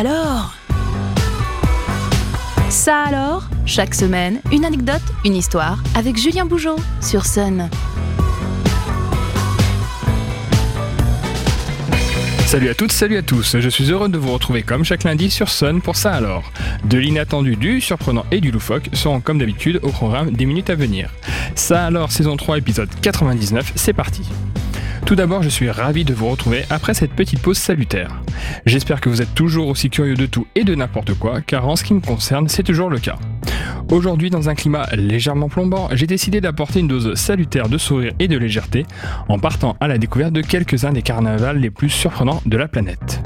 alors Ça alors Chaque semaine, une anecdote, une histoire avec Julien Bougeot sur Sun. Salut à toutes, salut à tous. Je suis heureux de vous retrouver comme chaque lundi sur Sun pour ça alors. De l'inattendu, du surprenant et du loufoque seront comme d'habitude au programme des minutes à venir. Ça alors, saison 3, épisode 99, c'est parti. Tout d'abord, je suis ravi de vous retrouver après cette petite pause salutaire. J'espère que vous êtes toujours aussi curieux de tout et de n'importe quoi, car en ce qui me concerne, c'est toujours le cas. Aujourd'hui, dans un climat légèrement plombant, j'ai décidé d'apporter une dose salutaire de sourire et de légèreté en partant à la découverte de quelques-uns des carnavals les plus surprenants de la planète.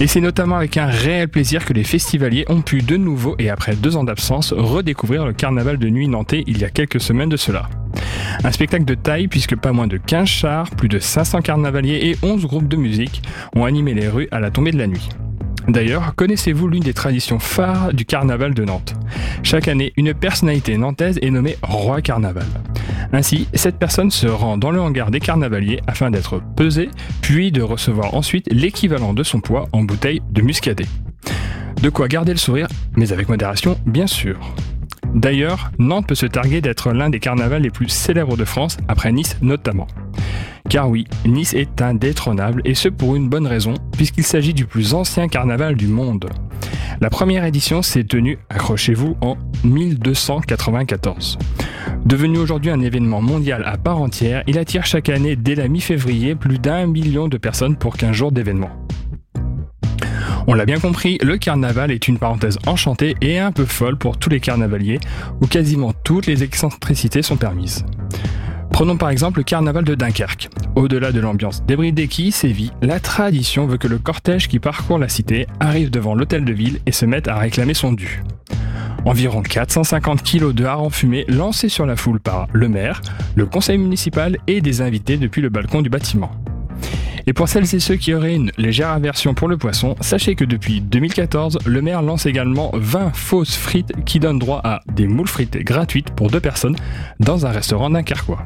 Et c'est notamment avec un réel plaisir que les festivaliers ont pu de nouveau et après deux ans d'absence redécouvrir le carnaval de nuit nantais il y a quelques semaines de cela. Un spectacle de taille puisque pas moins de 15 chars, plus de 500 carnavaliers et 11 groupes de musique ont animé les rues à la tombée de la nuit. D'ailleurs, connaissez-vous l'une des traditions phares du carnaval de Nantes? Chaque année, une personnalité nantaise est nommée roi carnaval. Ainsi, cette personne se rend dans le hangar des carnavaliers afin d'être pesée, puis de recevoir ensuite l'équivalent de son poids en bouteille de muscadet. De quoi garder le sourire, mais avec modération, bien sûr. D'ailleurs, Nantes peut se targuer d'être l'un des carnavals les plus célèbres de France, après Nice notamment. Car oui, Nice est indétrônable, et ce pour une bonne raison, puisqu'il s'agit du plus ancien carnaval du monde. La première édition s'est tenue, accrochez-vous, en 1294. Devenu aujourd'hui un événement mondial à part entière, il attire chaque année dès la mi-février plus d'un million de personnes pour 15 jours d'événements. On l'a bien compris, le carnaval est une parenthèse enchantée et un peu folle pour tous les carnavaliers, où quasiment toutes les excentricités sont permises. Prenons par exemple le carnaval de Dunkerque. Au-delà de l'ambiance débridée qui sévit, la tradition veut que le cortège qui parcourt la cité arrive devant l'hôtel de ville et se mette à réclamer son dû. Environ 450 kilos de harengs fumés lancés sur la foule par le maire, le conseil municipal et des invités depuis le balcon du bâtiment. Et pour celles et ceux qui auraient une légère aversion pour le poisson, sachez que depuis 2014, le maire lance également 20 fausses frites qui donnent droit à des moules frites gratuites pour deux personnes dans un restaurant dunkerquois.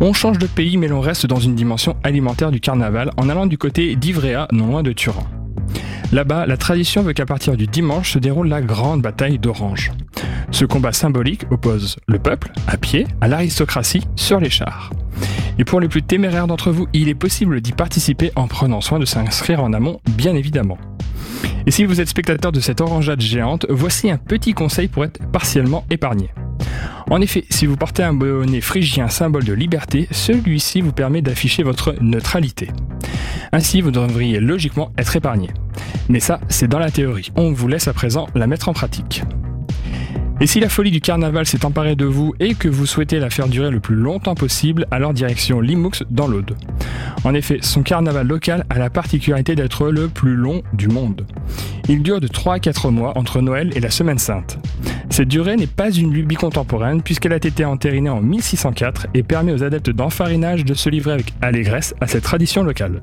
On change de pays mais l'on reste dans une dimension alimentaire du carnaval en allant du côté d'Ivrea, non loin de Turin. Là-bas, la tradition veut qu'à partir du dimanche se déroule la grande bataille d'Orange. Ce combat symbolique oppose le peuple, à pied, à l'aristocratie, sur les chars. Et pour les plus téméraires d'entre vous, il est possible d'y participer en prenant soin de s'inscrire en amont, bien évidemment. Et si vous êtes spectateur de cette orangeade géante, voici un petit conseil pour être partiellement épargné. En effet, si vous portez un bonnet phrygien symbole de liberté, celui-ci vous permet d'afficher votre neutralité. Ainsi, vous devriez logiquement être épargné. Mais ça, c'est dans la théorie. On vous laisse à présent la mettre en pratique. Et si la folie du carnaval s'est emparée de vous et que vous souhaitez la faire durer le plus longtemps possible, alors direction Limoux dans l'Aude. En effet, son carnaval local a la particularité d'être le plus long du monde. Il dure de 3 à 4 mois entre Noël et la Semaine Sainte. Cette durée n'est pas une lubie contemporaine puisqu'elle a été entérinée en 1604 et permet aux adeptes d'enfarinage de se livrer avec allégresse à cette tradition locale.